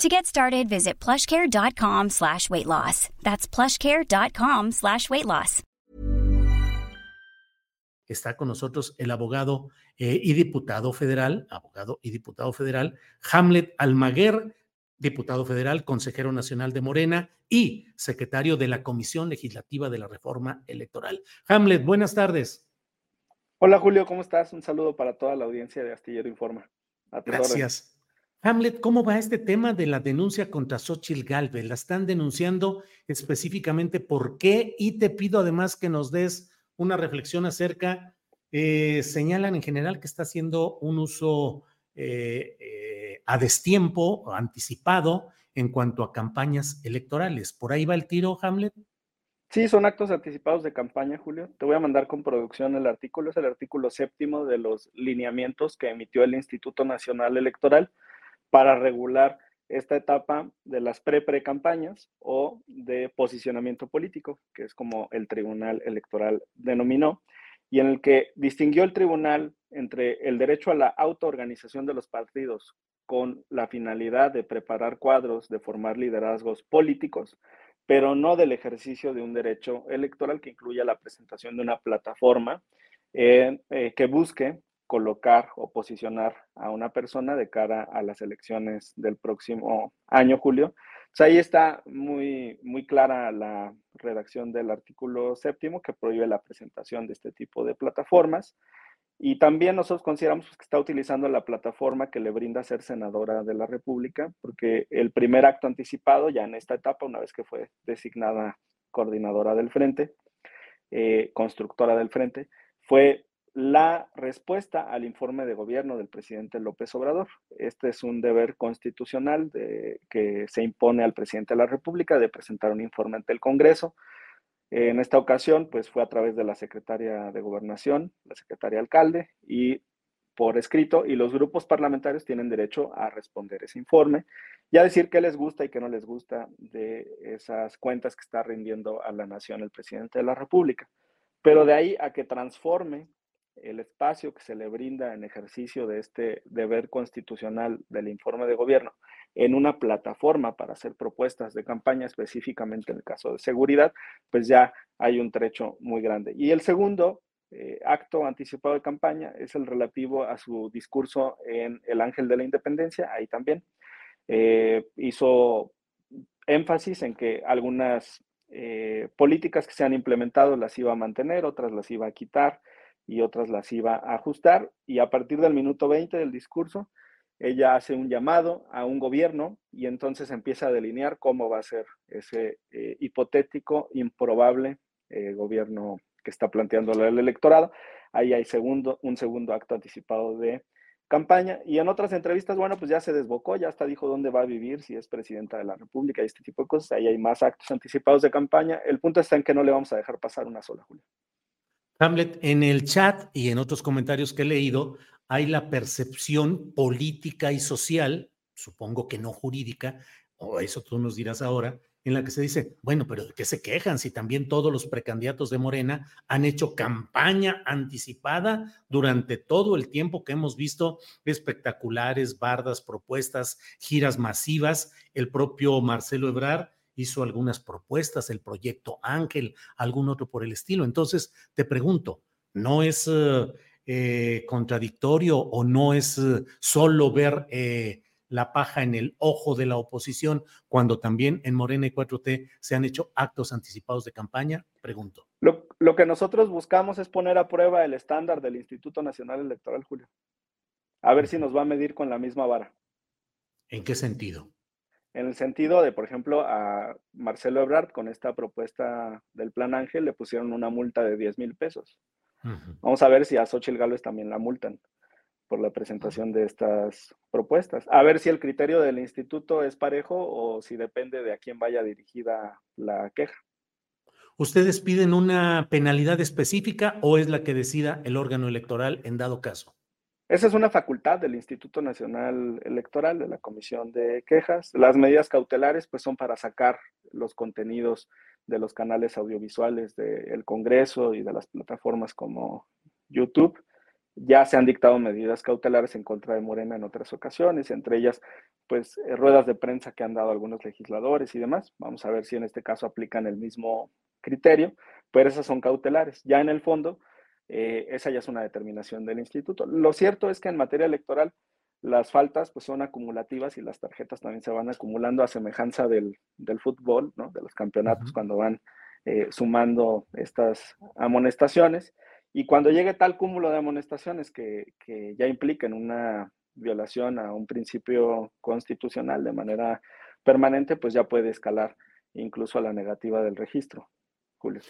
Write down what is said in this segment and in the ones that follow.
To get started, visit plushcare.com slash weight loss. That's plushcare.com slash weight loss. Está con nosotros el abogado eh, y diputado federal, abogado y diputado federal, Hamlet Almaguer, diputado federal, consejero nacional de Morena y secretario de la Comisión Legislativa de la Reforma Electoral. Hamlet, buenas tardes. Hola Julio, ¿cómo estás? Un saludo para toda la audiencia de Astillero Informa. Gracias. Hamlet, ¿cómo va este tema de la denuncia contra Xochitl Galvez? ¿La están denunciando específicamente por qué? Y te pido además que nos des una reflexión acerca, eh, señalan en general que está haciendo un uso eh, eh, a destiempo, anticipado, en cuanto a campañas electorales. ¿Por ahí va el tiro, Hamlet? Sí, son actos anticipados de campaña, Julio. Te voy a mandar con producción el artículo, es el artículo séptimo de los lineamientos que emitió el Instituto Nacional Electoral para regular esta etapa de las pre-pre-campañas o de posicionamiento político, que es como el Tribunal Electoral denominó, y en el que distinguió el tribunal entre el derecho a la autoorganización de los partidos con la finalidad de preparar cuadros, de formar liderazgos políticos, pero no del ejercicio de un derecho electoral que incluya la presentación de una plataforma eh, eh, que busque colocar o posicionar a una persona de cara a las elecciones del próximo año, julio. ahí está muy, muy clara la redacción del artículo séptimo que prohíbe la presentación de este tipo de plataformas. Y también nosotros consideramos pues, que está utilizando la plataforma que le brinda ser senadora de la República, porque el primer acto anticipado, ya en esta etapa, una vez que fue designada coordinadora del frente, eh, constructora del frente, fue la respuesta al informe de gobierno del presidente López Obrador. Este es un deber constitucional que se impone al presidente de la República de presentar un informe ante el Congreso. En esta ocasión, pues fue a través de la secretaria de Gobernación, la secretaria alcalde, y por escrito, y los grupos parlamentarios tienen derecho a responder ese informe y a decir qué les gusta y qué no les gusta de esas cuentas que está rindiendo a la nación el presidente de la República. Pero de ahí a que transforme el espacio que se le brinda en ejercicio de este deber constitucional del informe de gobierno en una plataforma para hacer propuestas de campaña, específicamente en el caso de seguridad, pues ya hay un trecho muy grande. Y el segundo eh, acto anticipado de campaña es el relativo a su discurso en El Ángel de la Independencia, ahí también. Eh, hizo énfasis en que algunas eh, políticas que se han implementado las iba a mantener, otras las iba a quitar y otras las iba a ajustar. Y a partir del minuto 20 del discurso, ella hace un llamado a un gobierno y entonces empieza a delinear cómo va a ser ese eh, hipotético, improbable eh, gobierno que está planteando el electorado. Ahí hay segundo, un segundo acto anticipado de campaña. Y en otras entrevistas, bueno, pues ya se desbocó, ya hasta dijo dónde va a vivir, si es presidenta de la República y este tipo de cosas. Ahí hay más actos anticipados de campaña. El punto está en que no le vamos a dejar pasar una sola, Julio. En el chat y en otros comentarios que he leído, hay la percepción política y social, supongo que no jurídica, o eso tú nos dirás ahora, en la que se dice, bueno, pero ¿de qué se quejan si también todos los precandidatos de Morena han hecho campaña anticipada durante todo el tiempo que hemos visto espectaculares, bardas, propuestas, giras masivas? El propio Marcelo Ebrard hizo algunas propuestas, el proyecto Ángel, algún otro por el estilo. Entonces, te pregunto, ¿no es eh, eh, contradictorio o no es eh, solo ver la paja en el ojo de la oposición cuando también en Morena y 4T se han hecho actos anticipados de campaña? Pregunto. Lo, lo que nosotros buscamos es poner a prueba el estándar del Instituto Nacional Electoral, Julio. A ver si nos va a medir con la misma vara. ¿En qué sentido? En el sentido de, por ejemplo, a Marcelo Ebrard con esta propuesta del Plan Ángel le pusieron una multa de 10 mil pesos. Vamos a ver si a Xochitl Gálvez también la multan por la presentación de estas propuestas. A ver si el criterio del instituto es parejo o si depende de a quién vaya dirigida la queja. ¿Ustedes piden una penalidad específica o es la que decida el órgano electoral en dado caso? Esa es una facultad del Instituto Nacional Electoral, de la Comisión de Quejas. Las medidas cautelares pues son para sacar los contenidos de los canales audiovisuales del Congreso y de las plataformas como YouTube ya se han dictado medidas cautelares en contra de Morena en otras ocasiones, entre ellas, pues, eh, ruedas de prensa que han dado algunos legisladores y demás. Vamos a ver si en este caso aplican el mismo criterio, pero esas son cautelares. Ya en el fondo, eh, esa ya es una determinación del instituto. Lo cierto es que en materia electoral, las faltas pues son acumulativas y las tarjetas también se van acumulando a semejanza del, fútbol, ¿no? de los campeonatos cuando van eh, sumando estas amonestaciones. Y cuando llegue tal cúmulo de amonestaciones que, ya impliquen una violación a un principio constitucional de manera permanente, pues ya puede escalar incluso a la negativa del registro. Julio.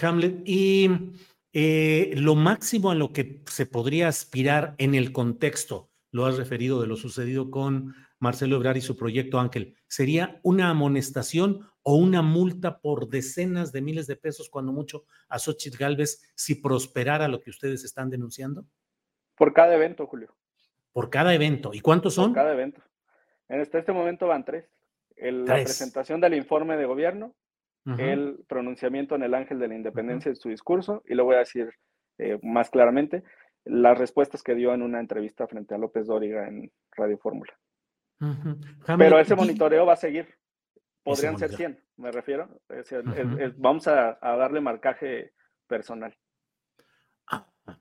Hamlet, y eh, lo máximo a lo que se podría aspirar en el contexto, lo has referido de lo sucedido con Marcelo Ebrard y su proyecto Ángel, ¿sería una amonestación o una multa por decenas de miles de pesos, cuando mucho, a Xochitl Galvez si prosperara lo que ustedes están denunciando? Por cada evento, Julio. Por cada evento. ¿Y cuántos son? Por cada evento. En este, este momento van tres. La presentación del informe de gobierno, el pronunciamiento en el Ángel de la Independencia de su discurso, y lo voy a decir eh, más claramente, las respuestas que dio en una entrevista frente a López Dóriga en Radio Fórmula. Pero ese monitoreo va a seguir. Podrían ser 100, me refiero. vamos a, darle marcaje personal.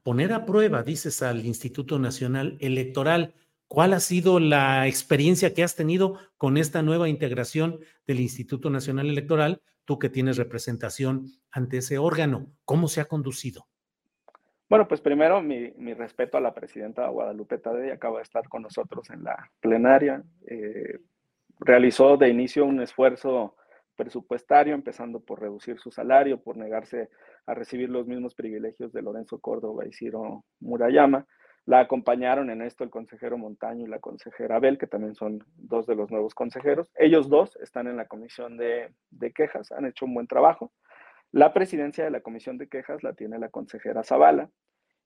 poner a prueba, dices al Instituto Nacional Electoral, ¿cuál ha sido la experiencia que has tenido con esta nueva integración del Instituto Nacional Electoral? Tú que tienes representación ante ese órgano, ¿cómo se ha conducido? Bueno, pues primero mi, respeto a la presidenta Guadalupe Tadei, acaba de estar con nosotros en la plenaria. Eh, realizó de inicio un esfuerzo presupuestario, empezando por reducir su salario, por negarse a recibir los mismos privilegios de Lorenzo Córdoba y Ciro Murayama. La acompañaron en esto el consejero Montaño y la consejera Abel, que también son dos de los nuevos consejeros. Ellos dos están en la comisión de, de quejas, han hecho un buen trabajo. La presidencia de la comisión de quejas la tiene la consejera Zavala.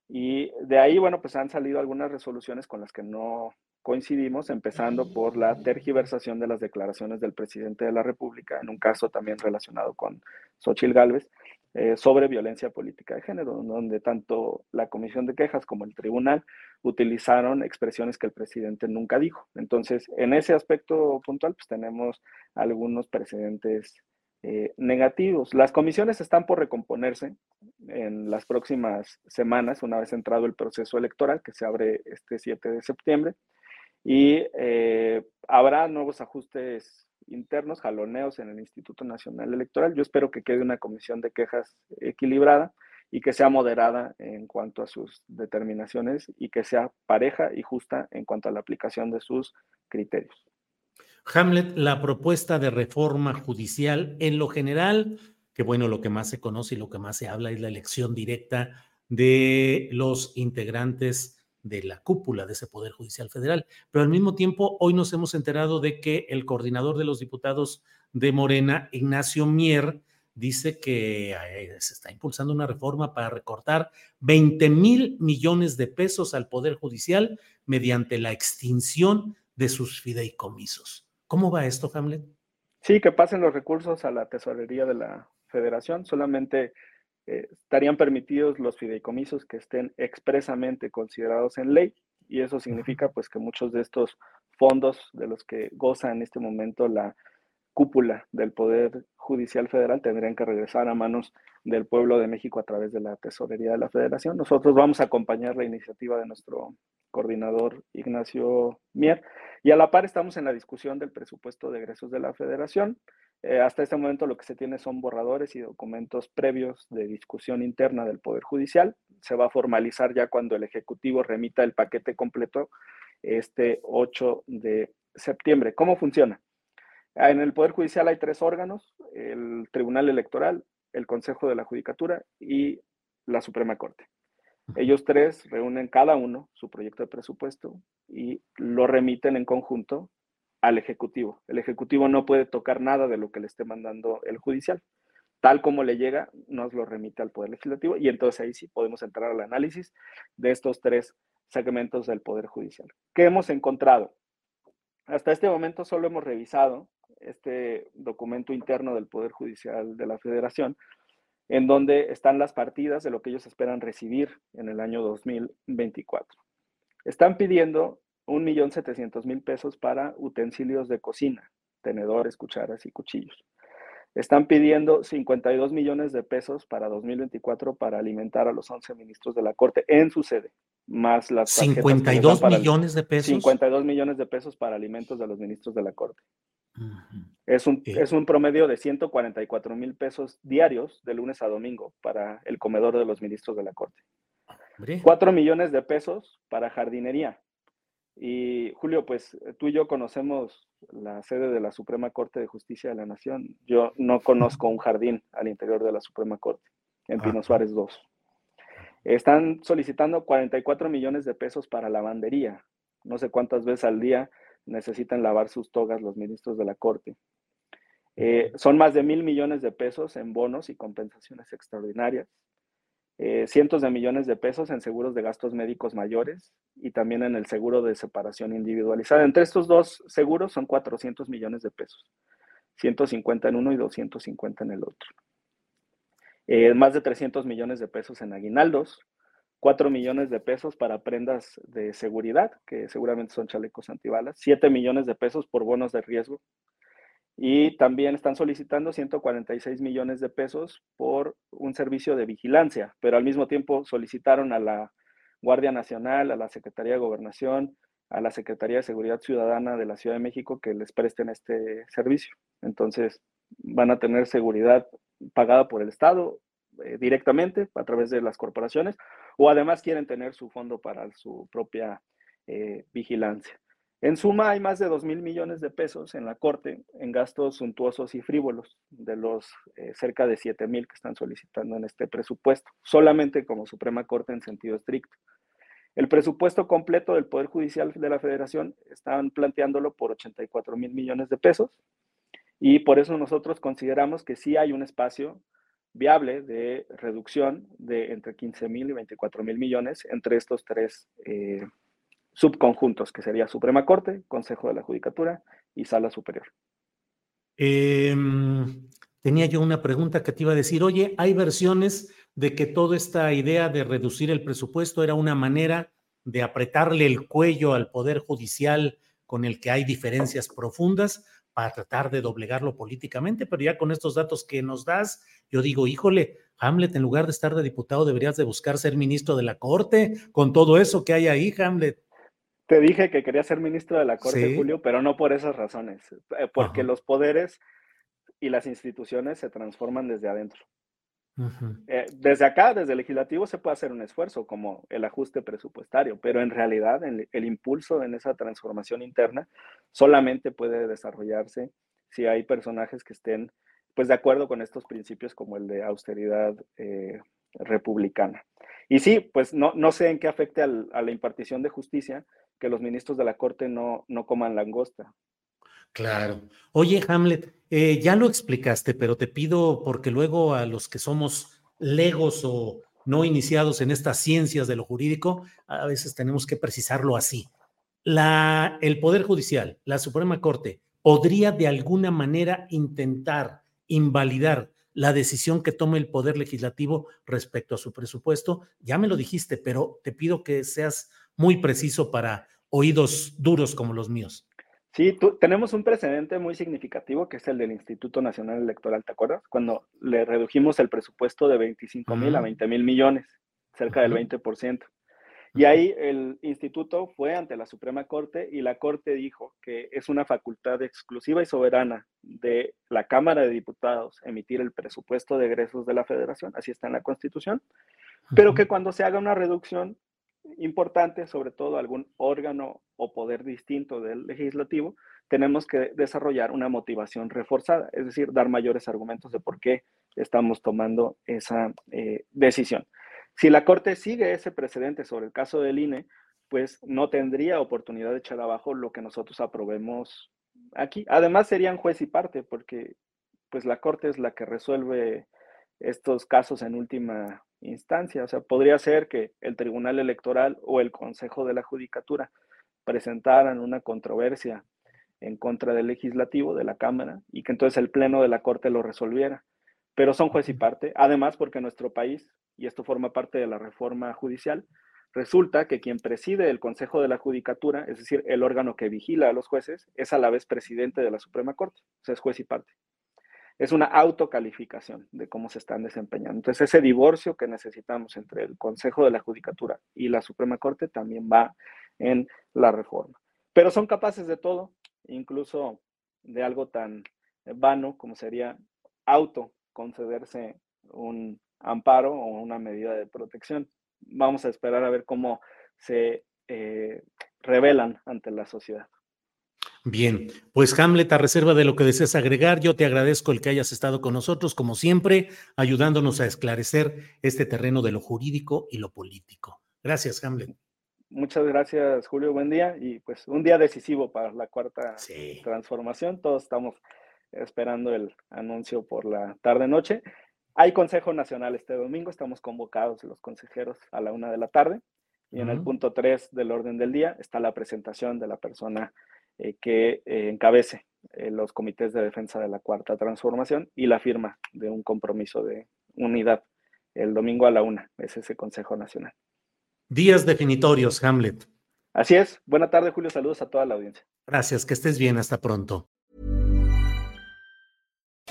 Y de ahí, bueno, pues han salido algunas resoluciones con las que no coincidimos, empezando por la tergiversación de las declaraciones del presidente de la República, en un caso también relacionado con Xochil Gálvez, eh, sobre violencia política de género, donde tanto la Comisión de Quejas como el tribunal utilizaron expresiones que el presidente nunca dijo. Entonces, en ese aspecto puntual, pues tenemos algunos precedentes eh, negativos. Las comisiones están por recomponerse en las próximas semanas, una vez entrado el proceso electoral que se abre este 7 de septiembre y eh, habrá nuevos ajustes internos, jaloneos en el Instituto Nacional Electoral. Yo espero que quede una comisión de quejas equilibrada y que sea moderada en cuanto a sus determinaciones y que sea pareja y justa en cuanto a la aplicación de sus criterios. Hamlet, la propuesta de reforma judicial en lo general, que bueno, lo que más se conoce y lo que más se habla es la elección directa de los integrantes de la cúpula de ese Poder Judicial Federal. Pero al mismo tiempo, hoy nos hemos enterado de que el coordinador de los diputados de Morena, Ignacio Mier, dice que se está impulsando una reforma para recortar 20 mil millones de pesos al Poder Judicial mediante la extinción de sus fideicomisos. ¿Cómo va esto, Hamlet? Sí, que pasen los recursos a la tesorería de la federación. Solamente eh, estarían permitidos los fideicomisos que estén expresamente considerados en ley y eso significa pues que muchos de estos fondos de los que goza en este momento la cúpula del Poder Judicial Federal tendrían que regresar a manos del pueblo de México a través de la Tesorería de la Federación. Nosotros vamos a acompañar la iniciativa de nuestro coordinador Ignacio Mier y a la par estamos en la discusión del presupuesto de egresos de la Federación. Eh, hasta este momento lo que se tiene son borradores y documentos previos de discusión interna del Poder Judicial. Se va a formalizar ya cuando el Ejecutivo remita el paquete completo este 8 de septiembre. ¿Cómo funciona? En el Poder Judicial hay tres órganos, el Tribunal Electoral, el Consejo de la Judicatura y la Suprema Corte. Ellos tres reúnen cada uno su proyecto de presupuesto y lo remiten en conjunto al Ejecutivo. El Ejecutivo no puede tocar nada de lo que le esté mandando el judicial. Tal como le llega, nos lo remite al Poder Legislativo y entonces ahí sí podemos entrar al análisis de estos tres segmentos del Poder Judicial. ¿Qué hemos encontrado? Hasta este momento solo hemos revisado este documento interno del Poder Judicial de la Federación, en donde están las partidas de lo que ellos esperan recibir en el año 2024. Están pidiendo 1.700.000 pesos para utensilios de cocina, tenedores, cucharas y cuchillos. Están pidiendo 52 millones de pesos para 2024 para alimentar a los 11 ministros de la Corte en su sede, más las 52 millones de pesos. 52 millones de pesos para alimentos de los ministros de la Corte. Es, un, es un promedio de 144 mil pesos diarios de lunes a domingo para el comedor de los ministros de la Corte. 4 millones de pesos para jardinería, y Julio, pues tú y yo conocemos la sede de la Suprema Corte de Justicia de la Nación. Yo no conozco un jardín al interior de la Suprema Corte, en Pino Suárez 2. Están solicitando 44 millones de pesos para lavandería. No sé cuántas veces al día necesitan lavar sus togas los ministros de la Corte. Eh, son más de mil millones de pesos en bonos y compensaciones extraordinarias. Eh, cientos de millones de pesos en seguros de gastos médicos mayores y también en el seguro de separación individualizada. Entre estos dos seguros son 400 millones de pesos, 150 en uno y 250 en el otro. Eh, más de 300 millones de pesos en aguinaldos, 4 millones de pesos para prendas de seguridad, que seguramente son chalecos antibalas, 7 millones de pesos por bonos de riesgo, y también están solicitando 146 millones de pesos por un servicio de vigilancia, pero al mismo tiempo solicitaron a la Guardia Nacional, a la Secretaría de Gobernación, a la Secretaría de Seguridad Ciudadana de la Ciudad de México que les presten este servicio. Entonces, van a tener seguridad pagada por el Estado eh, directamente a través de las corporaciones o además quieren tener su fondo para su propia eh, vigilancia. En suma, hay más de 2 mil millones de pesos en la Corte en gastos suntuosos y frívolos, de los eh, cerca de 7 mil que están solicitando en este presupuesto, solamente como Suprema Corte en sentido estricto. El presupuesto completo del Poder Judicial de la Federación están planteándolo por 84 mil millones de pesos y por eso nosotros consideramos que sí hay un espacio viable de reducción de entre 15 mil y 24 mil millones entre estos tres eh, subconjuntos, que sería Suprema Corte, Consejo de la Judicatura y Sala Superior. Em, tenía yo una pregunta que te iba a decir, oye, hay versiones de que toda esta idea de reducir el presupuesto era una manera de apretarle el cuello al Poder Judicial con el que hay diferencias profundas para tratar de doblegarlo políticamente, pero ya con estos datos que nos das, yo digo, híjole, Hamlet, en lugar de estar de diputado, deberías de buscar ser ministro de la Corte, con todo eso que hay ahí, Hamlet. Te dije que quería ser ministro de la Corte, Julio, pero no por esas razones, eh, porque los poderes y las instituciones se transforman desde adentro. Eh, desde acá, desde el legislativo, se puede hacer un esfuerzo como el ajuste presupuestario, pero en realidad el, impulso en esa transformación interna solamente puede desarrollarse si hay personajes que estén pues de acuerdo con estos principios como el de austeridad eh, republicana. Y sí, pues no, no sé en qué afecte a la impartición de justicia que los ministros de la Corte no, no coman langosta. Claro. Oye, Hamlet, eh, ya lo explicaste, pero te pido, porque luego a los que somos legos o no iniciados en estas ciencias de lo jurídico, a veces tenemos que precisarlo así. La, el Poder Judicial, la Suprema Corte, podría de alguna manera intentar invalidar la decisión que tome el Poder Legislativo respecto a su presupuesto. Ya me lo dijiste, pero te pido que seas muy preciso para oídos duros como los míos. Sí, tenemos un precedente muy significativo que es el del Instituto Nacional Electoral, ¿te acuerdas? Cuando le redujimos el presupuesto de 25 mil a 20 mil millones, cerca del 20%. Y ahí el instituto fue ante la Suprema Corte y la Corte dijo que es una facultad exclusiva y soberana de la Cámara de Diputados emitir el presupuesto de egresos de la Federación, así está en la Constitución, pero que cuando se haga una reducción importante, sobre todo algún órgano o poder distinto del legislativo, tenemos que desarrollar una motivación reforzada, es decir, dar mayores argumentos de por qué estamos tomando esa eh, decisión. Si la Corte sigue ese precedente sobre el caso del INE, pues no tendría oportunidad de echar abajo lo que nosotros aprobemos aquí. Además, serían juez y parte, porque pues la Corte es la que resuelve estos casos en última instancia. O sea, podría ser que el Tribunal Electoral o el Consejo de la Judicatura presentaran una controversia en contra del legislativo, de la Cámara, y que entonces el Pleno de la Corte lo resolviera. Pero son juez y parte, además porque nuestro país, y esto forma parte de la reforma judicial, resulta que quien preside el Consejo de la Judicatura, es decir, el órgano que vigila a los jueces, es a la vez presidente de la Suprema Corte, o sea, es juez y parte es una autocalificación de cómo se están desempeñando. Entonces, ese divorcio que necesitamos entre el Consejo de la Judicatura y la Suprema Corte también va en la reforma. Pero son capaces de todo, incluso de algo tan vano como sería auto concederse un amparo o una medida de protección. Vamos a esperar a ver cómo se eh, revelan ante la sociedad. Bien, pues Hamlet, a reserva de lo que deseas agregar, yo te agradezco el que hayas estado con nosotros, como siempre, ayudándonos a esclarecer este terreno de lo jurídico y lo político. Gracias, Hamlet. Muchas gracias, Julio. Buen día y pues un día decisivo para la cuarta transformación. Todos estamos esperando el anuncio por la tarde-noche. Hay Consejo Nacional este domingo, estamos convocados los consejeros a la una de la tarde. Y en el punto tres del orden del día está la presentación de la persona eh, que eh, encabece eh, los comités de defensa de la Cuarta Transformación y la firma de un compromiso de unidad el domingo a la una, es ese Consejo Nacional. Días definitorios, Hamlet. Así es. Buena tarde, Julio. Saludos a toda la audiencia. Gracias, que estés bien. Hasta pronto.